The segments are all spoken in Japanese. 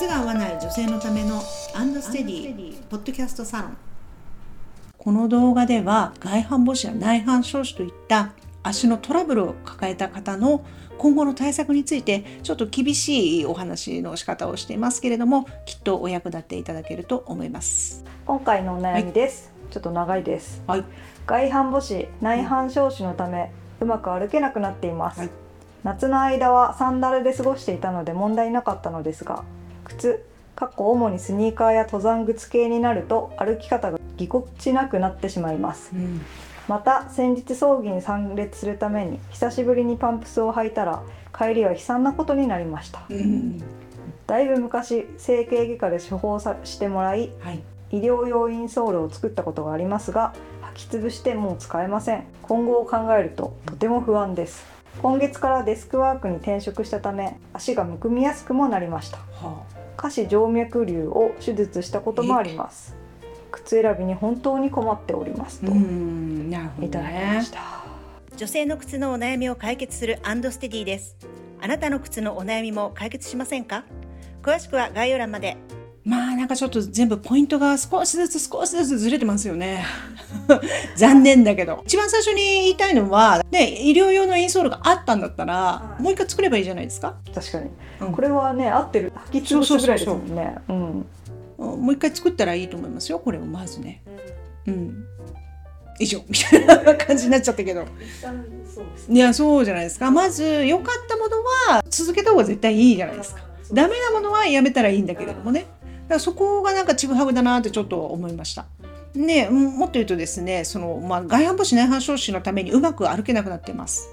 靴が合わない女性のためのアンドステディポッドキャストサロン。この動画では外反母趾や内反小趾といった足のトラブルを抱えた方の今後の対策についてちょっと厳しいお話の仕方をしていますけれどもきっとお役立ていただけると思います。今回のお悩みです、ちょっと長いです。はい。外反母趾内反小趾のためうまく歩けなくなっています、はい。夏の間はサンダルで過ごしていたので問題なかったのですが靴かっこ主にスニーカーや登山靴系になると歩き方がぎこちなくなってしまいます。うん。また先日葬儀に参列するために久しぶりにパンプスを履いたら帰りは悲惨なことになりました。うん。だいぶ昔整形外科で処方さしてもらいはい。医療用インソールを作ったことがありますが履き潰してもう使えません。今後を考えるととても不安です。今月からデスクワークに転職したため足がむくみやすくもなりました。は下肢静脈瘤を手術したこともあります。靴選びに本当に困っておりますあとうんなるほどいただきまねした。女性の靴のお悩みを解決するアンドステディです。あなたの靴のお悩みも解決しませんか？詳しくは概要欄までまあなんかちょっと全部ポイントが少しずつ少しずつずれてますよね。残念だけど。一番最初に言いたいのはね医療用のインソールがあったんだったら、はい。もう一回作ればいいじゃないですか、確かに、うん。これはね合ってる。履き潰すぐらいですもんね。うん。もう一回作ったらいいと思いますよこれをまずね。うん。以上。みたいな感じになっちゃったけど。いやそうじゃないですか。まず良かったものは続けた方が絶対いいじゃないですか。ダメなものはやめたらいいんだけれどもね。だからそこがなんかちぐはぐだなってちょっと思いました。ねうんもっと言うとですねその、まあ、外反母趾内反小趾のためにうまく歩けなくなってます。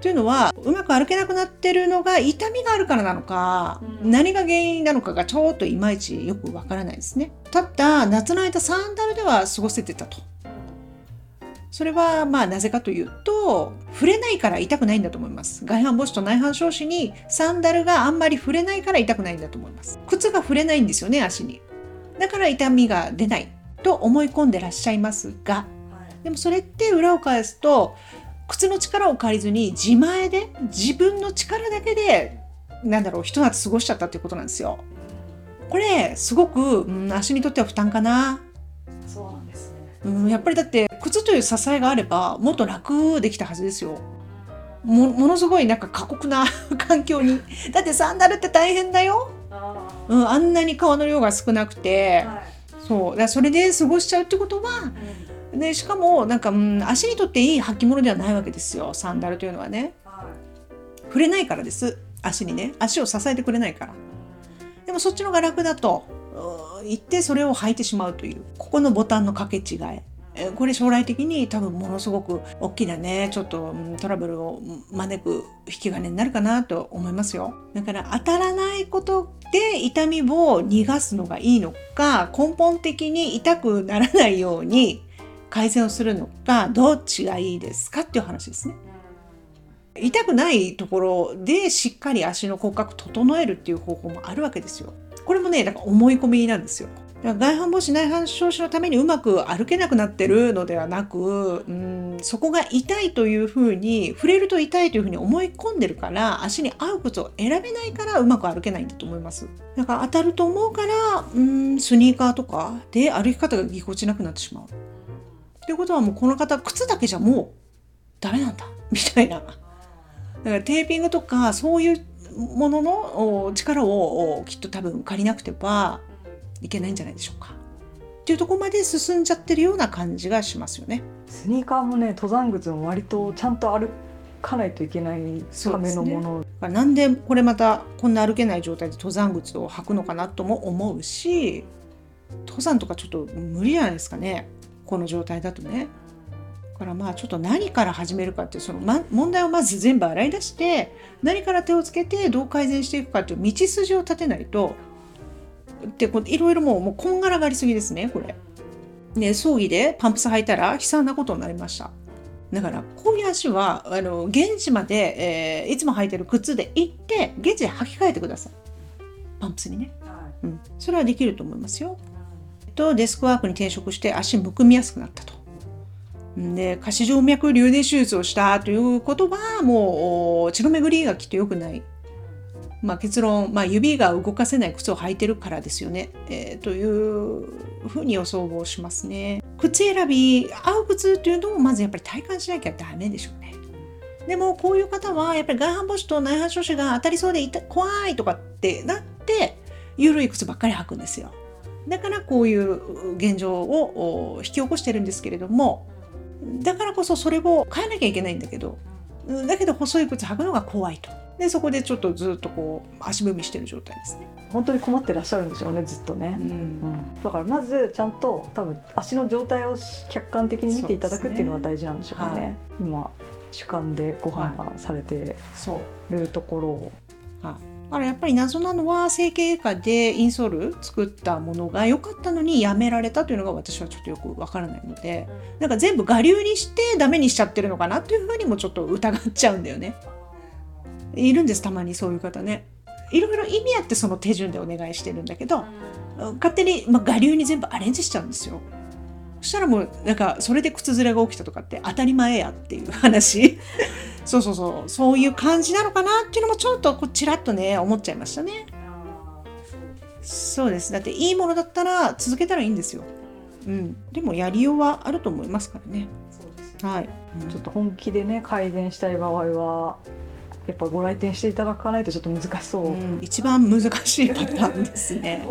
というのはうまく歩けなくなってるのが痛みがあるからなのか、うん。何が原因なのかがちょっといまいちよくわからないですね。ただ夏の間サンダルでは過ごせてたと。それはまあなぜかというと触れないから痛くないんだと思います。外反母趾と内反小趾にサンダルがあんまり触れないから痛くないんだと思います。靴が触れないんですよね足に。だから痛みが出ないと思い込んでらっしゃいますがでもそれって裏を返すと靴の力を借りずに自前で自分の力だけでなんだろうひと夏過ごしちゃったっていうことなんですよ。これすごく、うん、足にとっては負担かなですね。うん、やっぱりだって靴という支えがあればもっと楽できたはずですよ。もものすごいなんか過酷な環境に。だってサンダルって大変だよ、あうん、あんなに皮の量が少なくて、はい。そう。だそれで過ごしちゃうってことはでしかもなんか、うん、足にとっていい履物ではないわけですよ。サンダルというのはね。触れないからです。足にね。足を支えてくれないから。でもそっちのが楽だとうー言ってそれを履いてしまうというここのボタンの掛け違い。えこれ将来的に多分ものすごく大きなねちょっとトラブルを招く引き金になるかなと思いますよ。だから当たらないことで痛みを逃がすのがいいのか根本的に痛くならないように改善をするのかどっちがいいですかっていう話ですね。痛くないところでしっかり足の骨格整えるっていう方法もあるわけですよ。これもね、だか思い込みなんですよ。だから外反母趾内反小趾のためにうまく歩けなくなってるのではなく、うん、そこが痛いというふうに触れると痛いというふうに思い込んでるから足に合う靴を選べないからうまく歩けないんだと思います。だから当たると思うから、うん、スニーカーとかで歩き方がぎこちなくなってしまう。っていうことはもうこの方靴だけじゃもうダメなんだみたいな。だからテーピングとかそういうもののお力をおきっと多分借りなくてはいけないんじゃないでしょうか。っていうところまで進んじゃってるような感じがしますよね。スニーカーもね登山靴も割とちゃんと歩かないといけないためのもの、だからなんでこれまたこんな歩けない状態で登山靴を履くのかなとも思うし登山とかちょっと無理じゃないですかねこの状態だとね。だからまあちょっと何から始めるかっていうその、ま、問題をまず全部洗い出して何から手をつけてどう改善していくかっていう道筋を立てないとってこういろいろもうもうこんがらがりすぎですねこれ。ね葬儀でパンプス履いたら悲惨なことになりました。だからこういう足はあの現地まで、えーいつも履いてる靴で行って現地で履き替えてください。パンプスにね、うん、それはできると思いますよ。とデスクワークに転職して足むくみやすくなったとで下肢静脈瘤で手術をしたということはもう血の巡りがきっと良くないまあ、結論、まあ、指が動かせない靴を履いてるからですよね、えー、というふうに予想をしますね。靴選び合う靴っていうのをまずやっぱり体感しなきゃダメでしょうね。でもこういう方はやっぱり外反母趾と内反小趾が当たりそうで怖いとかってなって緩い靴ばっかり履くんですよ。だからこういう現状を引き起こしてるんですけれどもだからこそそれを変えなきゃいけないんだけどだけど細い靴履くのが怖いと。でそこでちょっとずっとこう足踏みしてる状態ですね。本当に困ってらっしゃるんでしょうねずっとね、うん、うん、だからまずちゃんと多分足の状態を客観的に見ていただくっていうのが大事なんでしょうね、ね。はい、今主観でご判断されてるところを。はいだからやっぱり謎なのは整形外科でインソール作ったものが良かったのにやめられたというのが私はちょっとよくわからないのでなんか全部我流にしてダメにしちゃってるのかなっていうふうにもちょっと疑っちゃうんだよね。いるんですたまにそういう方ね。いろいろ意味あってその手順でお願いしてるんだけど勝手に、まあ、我流に全部アレンジしちゃうんですよ。そしたらもうなんかそれで靴ずれが起きたとかって当たり前やっていう話そうそうそう。そういう感じなのかなっていうのもちょっとこうちらっとね思っちゃいましたね。そうです。だっていいものだったら続けたらいいんですよ。うん、でもやりようはあると思いますからね。はい、ちょっと本気でね改善したい場合はやっぱご来店していただかないとちょっと難しそう、うん、一番難しいパターンですね。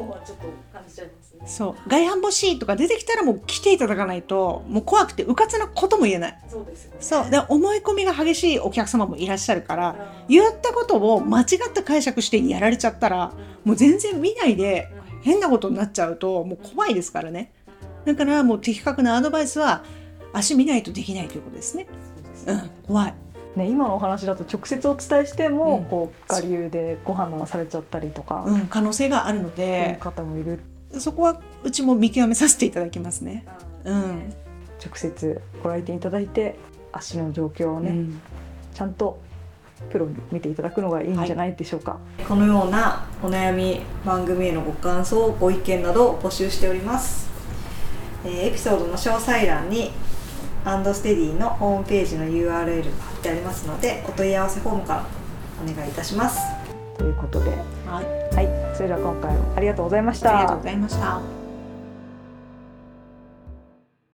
そう。外反母趾とか出てきたらもう来ていただかないともう怖くてうかつなことも言えない。そうですよ、ね、そう。で思い込みが激しいお客様もいらっしゃるから、うん、言ったことを間違った解釈してやられちゃったら、もう全然見ないで変なことになっちゃうともう怖いですからね。だからもう的確なアドバイスは足見ないとできないということですね。うん、怖い。ね、今のお話だと直接お伝えしても、うん、こう我流でご判断されちゃったりとか、うん、可能性があるので。方もいるそこはうちも見極めさせていただきますね。うん、直接ご来店いただいて足の状況をね、うん、ちゃんとプロに見ていただくのがいいんじゃないでしょうか、はい、このようなお悩み番組へのご感想ご意見などを募集しております、えー、エピソードの詳細欄にアンドステディのホームページの URL が貼ってありますのでお問い合わせフォームからお願いいたします。ということで、はい、はい、それでは今回もありがとうございました。ありがとうございました。